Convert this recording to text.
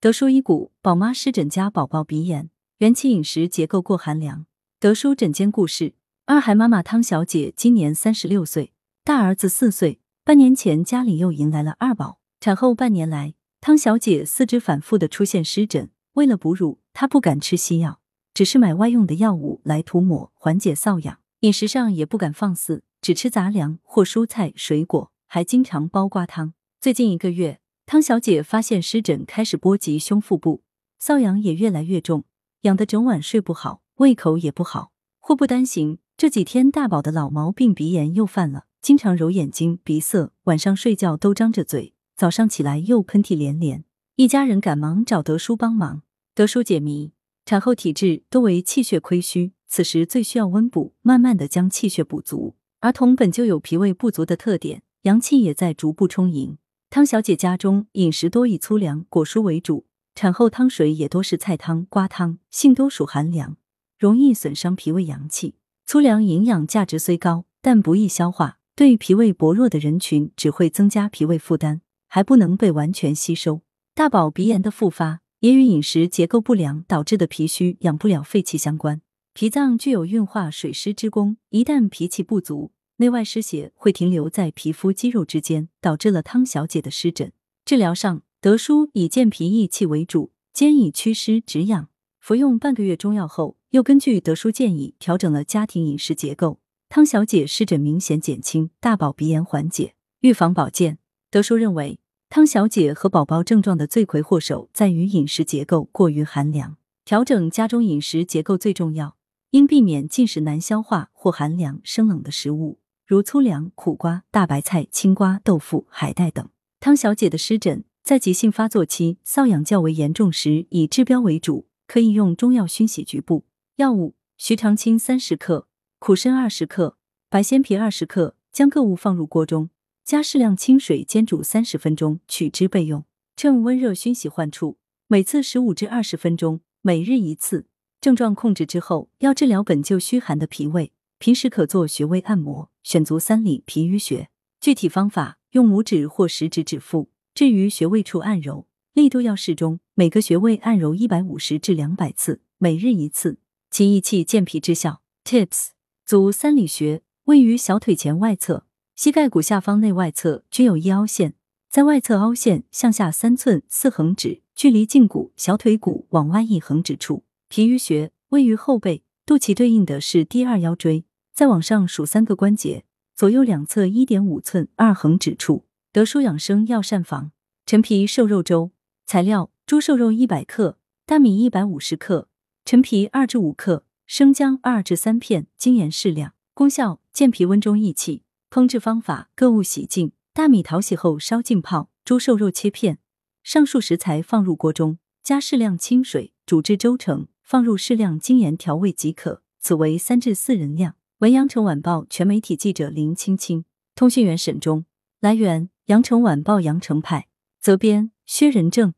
德叔医骨，宝妈湿疹加宝宝鼻炎，元气饮食结构过寒凉。德叔诊间故事：二孩妈妈汤小姐今年三十六岁，大儿子四岁。半年前家里又迎来了二宝。产后半年来，汤小姐四肢反复的出现湿疹，为了哺乳，她不敢吃西药，只是买外用的药物来涂抹缓解瘙痒。饮食上也不敢放肆，只吃杂粮或蔬菜水果，还经常煲瓜汤。最近一个月。汤小姐发现湿疹开始波及胸腹部，瘙痒也越来越重，痒得整晚睡不好，胃口也不好。祸不单行，这几天大宝的老毛病鼻炎又犯了，经常揉眼睛、鼻塞，晚上睡觉都张着嘴，早上起来又喷嚏连连。一家人赶忙找德叔帮忙。德叔解谜：产后体质多为气血亏虚，此时最需要温补，慢慢的将气血补足。儿童本就有脾胃不足的特点，阳气也在逐步充盈。汤小姐家中饮食多以粗粮、果蔬为主，产后汤水也多是菜汤、瓜汤，性多属寒凉，容易损伤脾胃阳气。粗粮营养价值虽高，但不易消化，对脾胃薄弱的人群只会增加脾胃负担，还不能被完全吸收。大宝鼻炎的复发也与饮食结构不良导致的脾虚、养不了肺气相关。脾脏具有运化水湿之功，一旦脾气不足。内外湿邪会停留在皮肤肌肉之间，导致了汤小姐的湿疹。治疗上，德叔以健脾益气为主，兼以祛湿止痒。服用半个月中药后，又根据德叔建议调整了家庭饮食结构，汤小姐湿疹明显减轻，大宝鼻炎缓解。预防保健，德叔认为汤小姐和宝宝症状的罪魁祸首在于饮食结构过于寒凉，调整家中饮食结构最重要，应避免进食难消化或寒凉生冷的食物。如粗粮、苦瓜、大白菜、青瓜、豆腐、海带等。汤小姐的湿疹在急性发作期、瘙痒较为严重时，以治标为主，可以用中药熏洗局部。药物：徐长卿三十克、苦参二十克、白鲜皮二十克，将各物放入锅中，加适量清水煎煮三十分钟，取汁备用。趁温热熏洗患处，每次十五至二十分钟，每日一次。症状控制之后，要治疗本就虚寒的脾胃。平时可做穴位按摩，选足三里、脾俞穴。具体方法：用拇指或食指指腹置于穴位处按揉，力度要适中，每个穴位按揉一百五十至两百次，每日一次。其益气健脾之效。Tips：足三里穴位于小腿前外侧，膝盖骨下方内外侧均有一凹陷，在外侧凹陷向下三寸四横指，距离胫骨、小腿骨往外一横指处。脾俞穴位于后背，肚脐对应的是第二腰椎。再往上数三个关节，左右两侧一点五寸二横指处。德舒养生药膳房陈皮瘦肉粥材料：猪瘦肉一百克，大米一百五十克，陈皮二至五克，生姜二至三片，精盐适量。功效：健脾温中益气。烹制方法：各物洗净，大米淘洗后烧浸泡，猪瘦肉切片。上述食材放入锅中，加适量清水煮至粥成，放入适量精盐调味即可。此为三至四人量。文阳城晚报全媒体记者林青青，通讯员沈忠。来源：阳城晚报阳城派。责编：薛仁正。